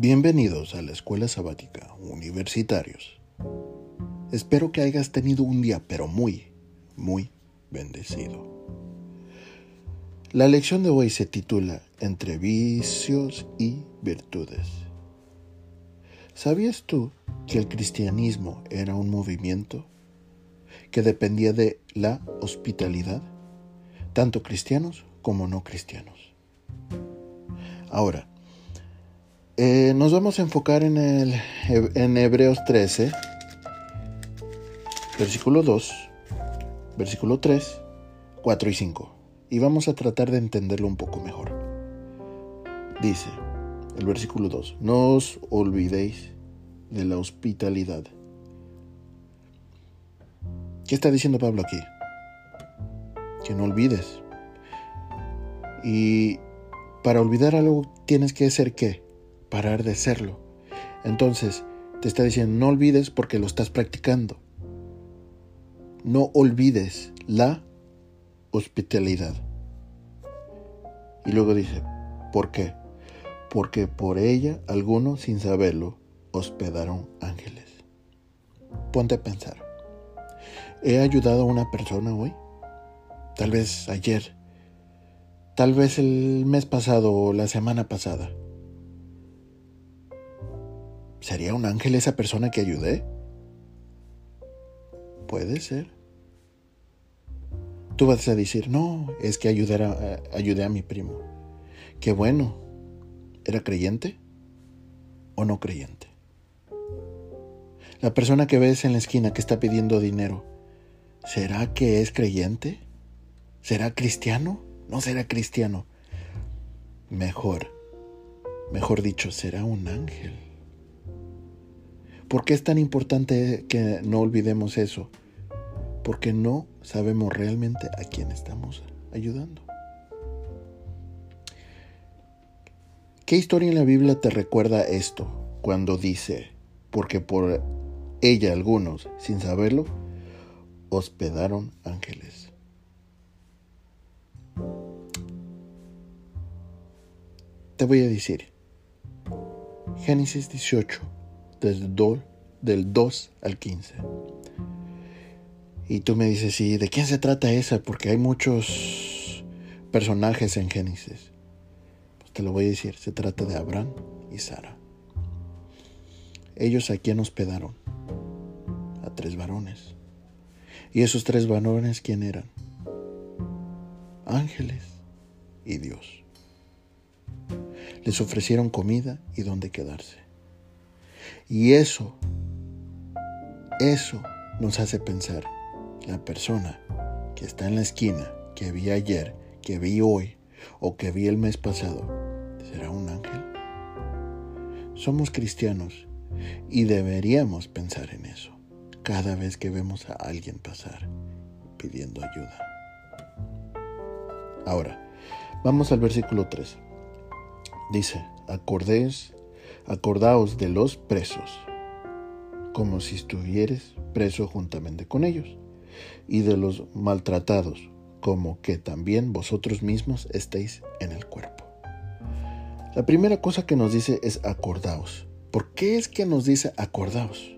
Bienvenidos a la escuela sabática, universitarios. Espero que hayas tenido un día, pero muy, muy bendecido. La lección de hoy se titula Entre vicios y virtudes. ¿Sabías tú que el cristianismo era un movimiento que dependía de la hospitalidad, tanto cristianos como no cristianos? Ahora, eh, nos vamos a enfocar en, el, en Hebreos 13, versículo 2, versículo 3, 4 y 5. Y vamos a tratar de entenderlo un poco mejor. Dice el versículo 2, no os olvidéis de la hospitalidad. ¿Qué está diciendo Pablo aquí? Que no olvides. Y para olvidar algo tienes que ser qué? Parar de serlo. Entonces, te está diciendo, no olvides porque lo estás practicando. No olvides la hospitalidad. Y luego dice, ¿por qué? Porque por ella algunos, sin saberlo, hospedaron ángeles. Ponte a pensar. ¿He ayudado a una persona hoy? Tal vez ayer tal vez el mes pasado o la semana pasada. ¿Sería un ángel esa persona que ayudé? Puede ser. Tú vas a decir, no, es que ayudé a, ayudé a mi primo. Qué bueno. ¿Era creyente o no creyente? La persona que ves en la esquina que está pidiendo dinero, ¿será que es creyente? ¿Será cristiano? no será cristiano. Mejor, mejor dicho, será un ángel. ¿Por qué es tan importante que no olvidemos eso? Porque no sabemos realmente a quién estamos ayudando. ¿Qué historia en la Biblia te recuerda esto cuando dice, porque por ella algunos, sin saberlo, hospedaron ángeles? Te voy a decir. Génesis 18, del 2, del 2 al 15. Y tú me dices, ¿sí? ¿De quién se trata esa? Porque hay muchos personajes en Génesis. Pues te lo voy a decir, se trata de Abraham y Sara. Ellos a quién hospedaron? A tres varones. ¿Y esos tres varones quién eran? Ángeles y Dios les ofrecieron comida y donde quedarse. Y eso, eso nos hace pensar, la persona que está en la esquina, que vi ayer, que vi hoy o que vi el mes pasado, ¿será un ángel? Somos cristianos y deberíamos pensar en eso cada vez que vemos a alguien pasar pidiendo ayuda. Ahora, vamos al versículo 3. Dice, acordéis, acordaos de los presos, como si estuvieres preso juntamente con ellos, y de los maltratados, como que también vosotros mismos estéis en el cuerpo. La primera cosa que nos dice es acordaos. ¿Por qué es que nos dice acordaos?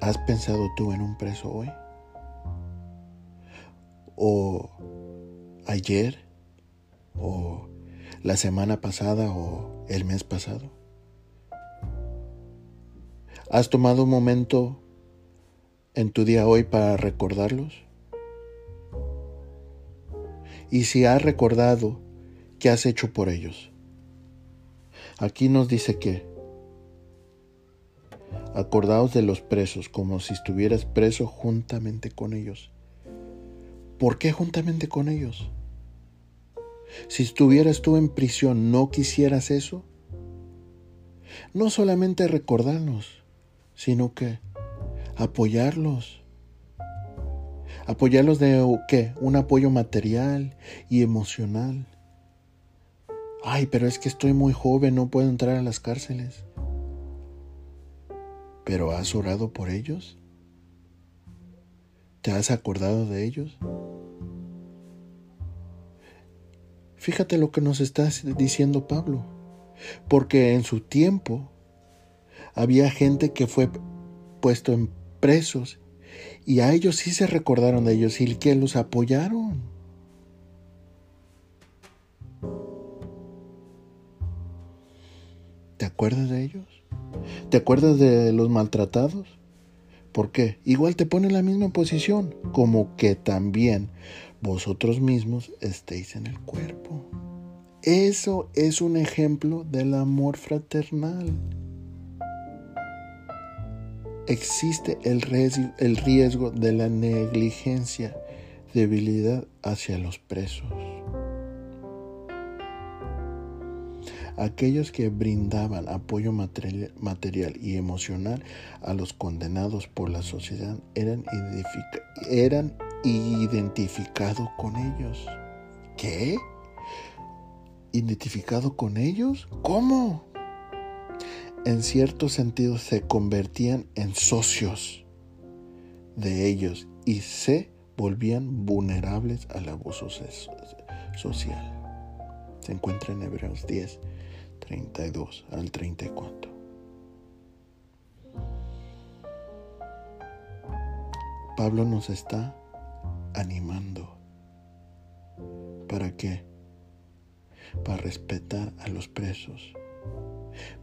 ¿Has pensado tú en un preso hoy? ¿O ayer? o la semana pasada o el mes pasado? ¿Has tomado un momento en tu día hoy para recordarlos? Y si has recordado, ¿qué has hecho por ellos? Aquí nos dice que acordaos de los presos como si estuvieras preso juntamente con ellos. ¿Por qué juntamente con ellos? Si estuvieras tú en prisión, ¿no quisieras eso? No solamente recordarlos, sino que apoyarlos. Apoyarlos de qué? Un apoyo material y emocional. Ay, pero es que estoy muy joven, no puedo entrar a las cárceles. ¿Pero has orado por ellos? ¿Te has acordado de ellos? Fíjate lo que nos está diciendo Pablo. Porque en su tiempo había gente que fue puesto en presos y a ellos sí se recordaron de ellos y que los apoyaron. ¿Te acuerdas de ellos? ¿Te acuerdas de los maltratados? ¿Por qué? Igual te pone en la misma posición, como que también vosotros mismos estéis en el cuerpo. Eso es un ejemplo del amor fraternal. Existe el riesgo, el riesgo de la negligencia, debilidad hacia los presos. Aquellos que brindaban apoyo material y emocional a los condenados por la sociedad eran, eran identificados con ellos. ¿Qué? ¿Identificado con ellos? ¿Cómo? En cierto sentido se convertían en socios de ellos y se volvían vulnerables al abuso social. Se encuentra en Hebreos 10, 32 al 34. Pablo nos está animando. ¿Para qué? Para respetar a los presos.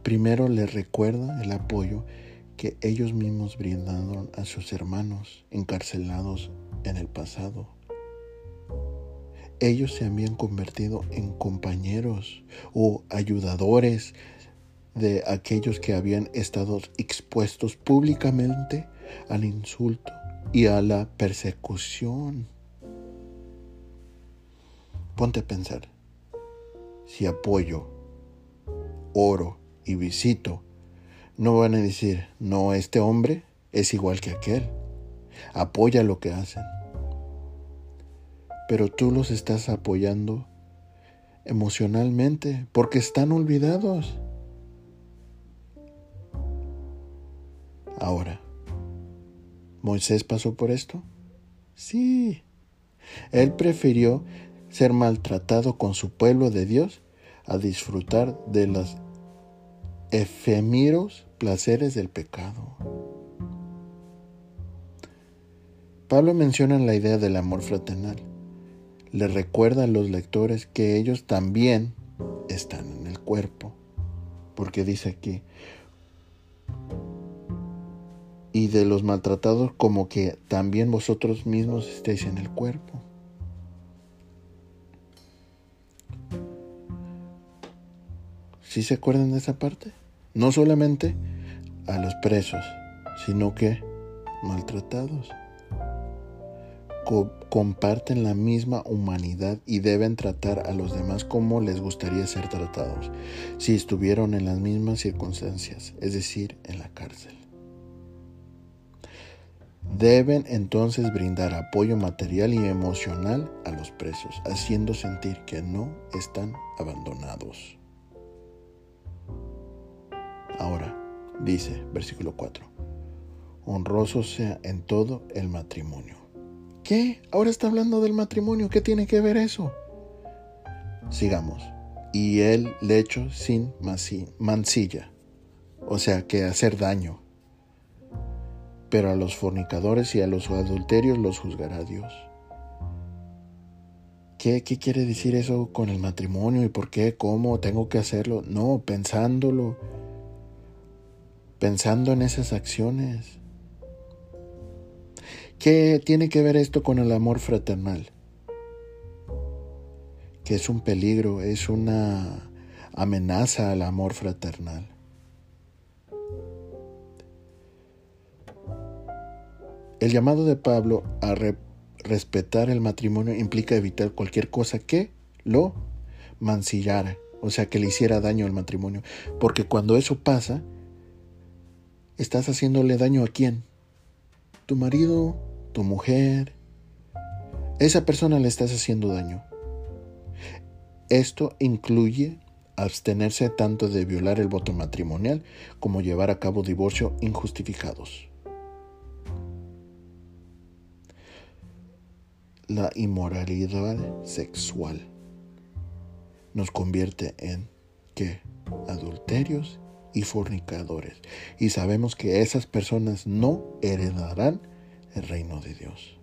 Primero les recuerda el apoyo que ellos mismos brindaron a sus hermanos encarcelados en el pasado ellos se habían convertido en compañeros o ayudadores de aquellos que habían estado expuestos públicamente al insulto y a la persecución. Ponte a pensar, si apoyo, oro y visito, no van a decir, no, este hombre es igual que aquel, apoya lo que hacen pero tú los estás apoyando emocionalmente porque están olvidados. Ahora, ¿Moisés pasó por esto? Sí. Él prefirió ser maltratado con su pueblo de Dios a disfrutar de los efímeros placeres del pecado. Pablo menciona la idea del amor fraternal le recuerda a los lectores que ellos también están en el cuerpo. Porque dice aquí, y de los maltratados como que también vosotros mismos estéis en el cuerpo. ¿Sí se acuerdan de esa parte? No solamente a los presos, sino que maltratados comparten la misma humanidad y deben tratar a los demás como les gustaría ser tratados si estuvieron en las mismas circunstancias, es decir, en la cárcel. Deben entonces brindar apoyo material y emocional a los presos, haciendo sentir que no están abandonados. Ahora, dice versículo 4, honroso sea en todo el matrimonio ¿Qué? Ahora está hablando del matrimonio. ¿Qué tiene que ver eso? Sigamos. Y el lecho sin mancilla. O sea, que hacer daño. Pero a los fornicadores y a los adulterios los juzgará Dios. ¿Qué, ¿Qué quiere decir eso con el matrimonio? ¿Y por qué? ¿Cómo? ¿Tengo que hacerlo? No, pensándolo. Pensando en esas acciones. ¿Qué tiene que ver esto con el amor fraternal? Que es un peligro, es una amenaza al amor fraternal. El llamado de Pablo a respetar el matrimonio implica evitar cualquier cosa que lo mancillara, o sea, que le hiciera daño al matrimonio. Porque cuando eso pasa, estás haciéndole daño a quién? Tu marido, tu mujer, esa persona le estás haciendo daño. Esto incluye abstenerse tanto de violar el voto matrimonial como llevar a cabo divorcio injustificados. La inmoralidad sexual. nos convierte en ¿qué? Adulterios y fornicadores. Y sabemos que esas personas no heredarán el reino de Dios.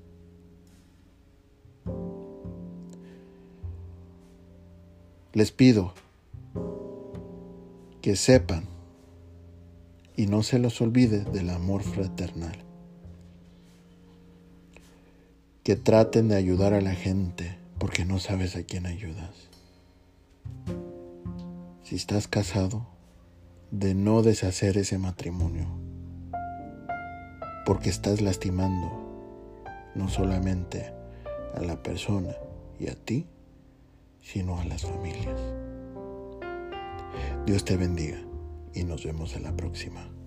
Les pido que sepan y no se los olvide del amor fraternal. Que traten de ayudar a la gente porque no sabes a quién ayudas. Si estás casado, de no deshacer ese matrimonio, porque estás lastimando no solamente a la persona y a ti, sino a las familias. Dios te bendiga y nos vemos en la próxima.